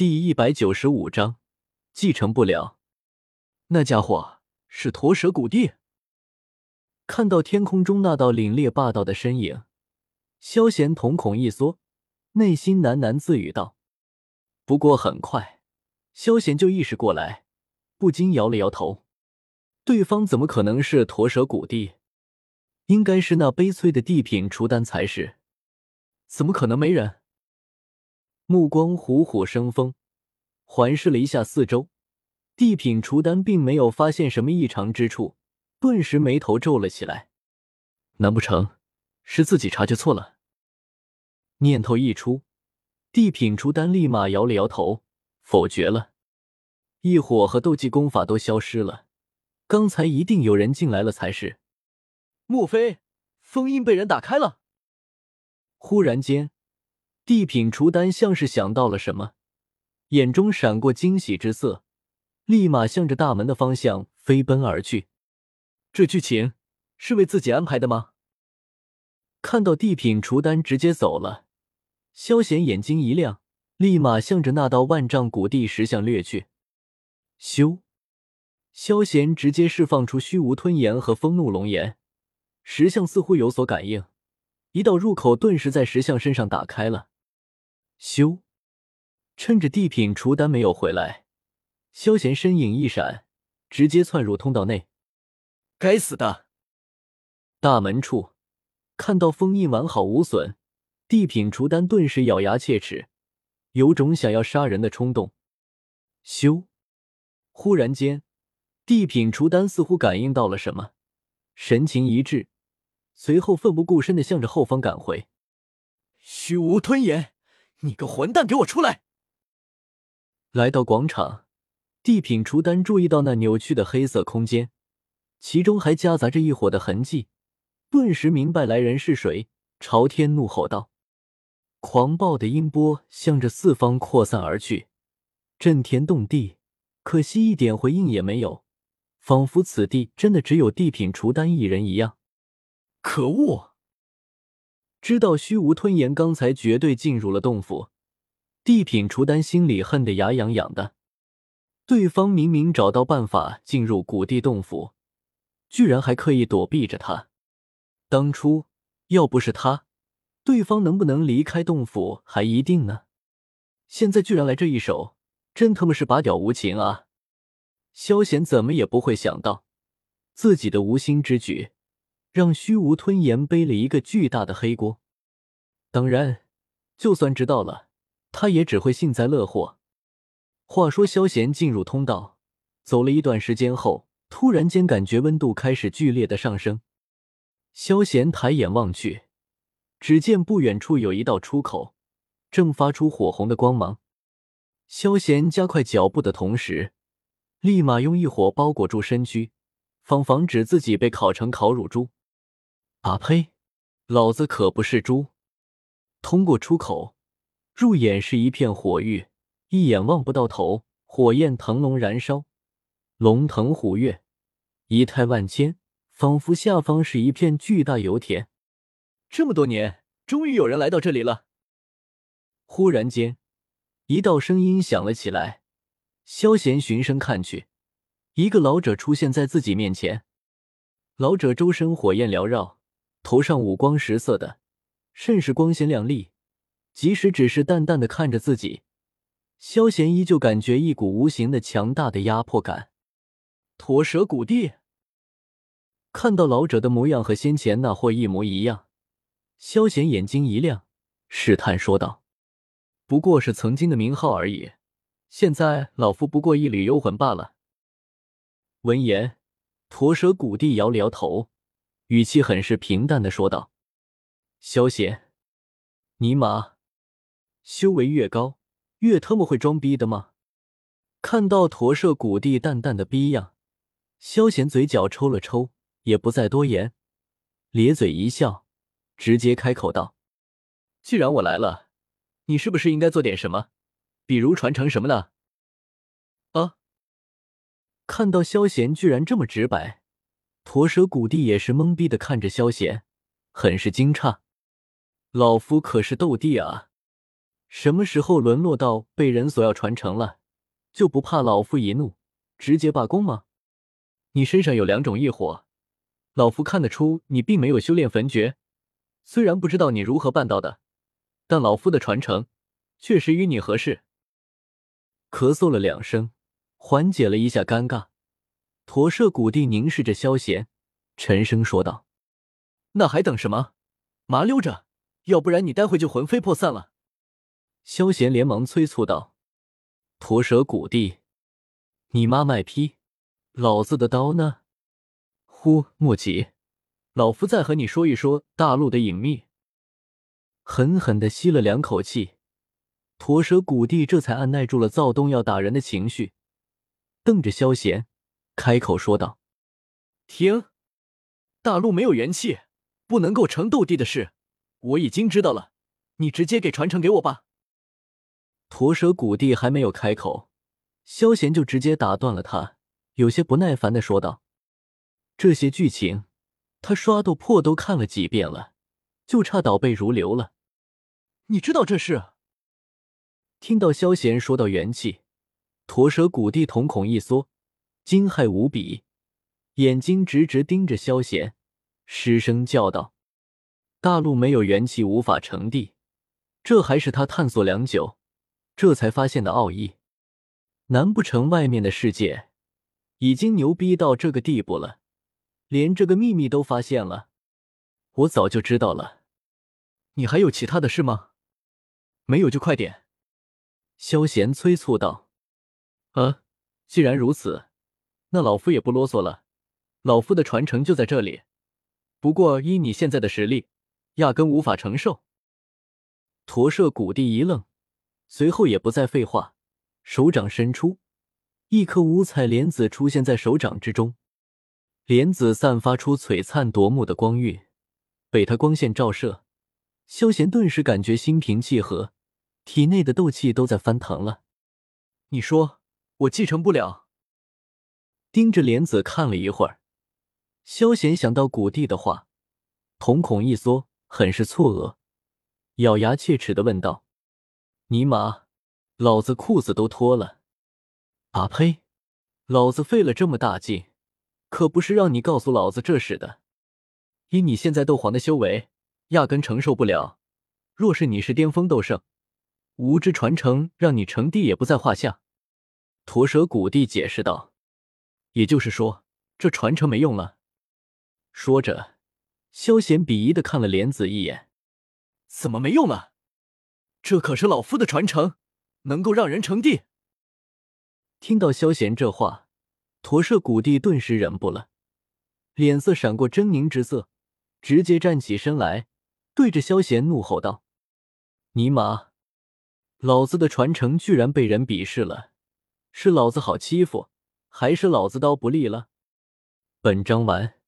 第一百九十五章继承不了。那家伙是驼蛇古帝。看到天空中那道凛冽霸道的身影，萧贤瞳孔一缩，内心喃喃自语道。不过很快，萧贤就意识过来，不禁摇了摇头。对方怎么可能是驼蛇古帝？应该是那悲催的地品雏丹才是。怎么可能没人？目光虎虎生风，环视了一下四周，地品雏丹并没有发现什么异常之处，顿时眉头皱了起来。难不成是自己察觉错了？念头一出，地品雏丹立马摇了摇头，否决了。异火和斗技功法都消失了，刚才一定有人进来了才是。莫非封印被人打开了？忽然间。地品雏丹像是想到了什么，眼中闪过惊喜之色，立马向着大门的方向飞奔而去。这剧情是为自己安排的吗？看到地品雏丹直接走了，萧贤眼睛一亮，立马向着那道万丈古地石像掠去。咻！萧贤直接释放出虚无吞炎和风怒龙炎，石像似乎有所感应，一道入口顿时在石像身上打开了。修，趁着地品除丹没有回来，萧贤身影一闪，直接窜入通道内。该死的！大门处看到封印完好无损，地品除丹顿时咬牙切齿，有种想要杀人的冲动。咻，忽然间，地品除丹似乎感应到了什么，神情一滞，随后奋不顾身的向着后方赶回。虚无吞炎。你个混蛋，给我出来！来到广场，地品除丹注意到那扭曲的黑色空间，其中还夹杂着一伙的痕迹，顿时明白来人是谁，朝天怒吼道：“狂暴的音波向着四方扩散而去，震天动地，可惜一点回应也没有，仿佛此地真的只有地品除丹一人一样。可恶！”知道虚无吞炎刚才绝对进入了洞府，地品除丹心里恨得牙痒痒的。对方明明找到办法进入古地洞府，居然还刻意躲避着他。当初要不是他，对方能不能离开洞府还一定呢。现在居然来这一手，真他妈是拔屌无情啊！萧贤怎么也不会想到，自己的无心之举。让虚无吞炎背了一个巨大的黑锅。当然，就算知道了，他也只会幸灾乐祸。话说，萧贤进入通道，走了一段时间后，突然间感觉温度开始剧烈的上升。萧贤抬眼望去，只见不远处有一道出口，正发出火红的光芒。萧贤加快脚步的同时，立马用异火包裹住身躯，防防止自己被烤成烤乳猪。啊呸！老子可不是猪。通过出口，入眼是一片火域，一眼望不到头，火焰腾龙燃烧，龙腾虎跃，仪态万千，仿佛下方是一片巨大油田。这么多年，终于有人来到这里了。忽然间，一道声音响了起来。萧贤循声看去，一个老者出现在自己面前。老者周身火焰缭绕。头上五光十色的，甚是光鲜亮丽。即使只是淡淡的看着自己，萧贤依旧感觉一股无形的强大的压迫感。驼蛇古帝看到老者的模样和先前那货一模一样，萧贤眼睛一亮，试探说道：“不过是曾经的名号而已，现在老夫不过一缕幽魂罢了。”闻言，驼蛇古帝摇了摇头。语气很是平淡的说道：“萧贤，尼玛，修为越高越他妈会装逼的吗？”看到驼舍谷地淡淡的逼样，萧贤嘴角抽了抽，也不再多言，咧嘴一笑，直接开口道：“既然我来了，你是不是应该做点什么？比如传承什么的？”啊！看到萧贤居然这么直白。驼蛇古帝也是懵逼的看着萧贤，很是惊诧。老夫可是斗帝啊！什么时候沦落到被人索要传承了，就不怕老夫一怒直接罢工吗？你身上有两种异火，老夫看得出你并没有修炼焚诀。虽然不知道你如何办到的，但老夫的传承确实与你合适。咳嗽了两声，缓解了一下尴尬。驼舍古帝凝视着萧贤，沉声说道：“那还等什么？麻溜着，要不然你待会就魂飞魄散了。”萧贤连忙催促道：“驼蛇古帝，你妈卖批，老子的刀呢？”呼，莫急，老夫再和你说一说大陆的隐秘。狠狠的吸了两口气，驼蛇古帝这才按耐住了躁动要打人的情绪，瞪着萧贤。开口说道：“停！大陆没有元气，不能够成斗帝的事，我已经知道了。你直接给传承给我吧。”驼蛇古帝还没有开口，萧贤就直接打断了他，有些不耐烦的说道：“这些剧情，他刷斗破都看了几遍了，就差倒背如流了。你知道这事？”听到萧贤说到元气，驼蛇古帝瞳孔一缩。惊骇无比，眼睛直直盯着萧贤，失声叫道：“大陆没有元气，无法成帝，这还是他探索良久，这才发现的奥义。难不成外面的世界已经牛逼到这个地步了，连这个秘密都发现了？我早就知道了。你还有其他的事吗？没有就快点。”萧贤催促道。“呃，既然如此。”那老夫也不啰嗦了，老夫的传承就在这里。不过依你现在的实力，压根无法承受。驼舍古帝一愣，随后也不再废话，手掌伸出，一颗五彩莲子出现在手掌之中。莲子散发出璀璨夺目的光晕，被他光线照射，萧贤顿时感觉心平气和，体内的斗气都在翻腾了。你说我继承不了？盯着莲子看了一会儿，萧贤想到古帝的话，瞳孔一缩，很是错愕，咬牙切齿的问道：“尼玛，老子裤子都脱了！啊呸！老子费了这么大劲，可不是让你告诉老子这事的。以你现在斗皇的修为，压根承受不了。若是你是巅峰斗圣，无之传承让你成帝也不在话下。”驼蛇古帝解释道。也就是说，这传承没用了。说着，萧贤鄙夷的看了莲子一眼：“怎么没用了？这可是老夫的传承，能够让人成帝。”听到萧贤这话，驼舍古帝顿时忍不了，脸色闪过狰狞之色，直接站起身来，对着萧贤怒吼道：“尼玛，老子的传承居然被人鄙视了，是老子好欺负？”还是老子刀不利了。本章完。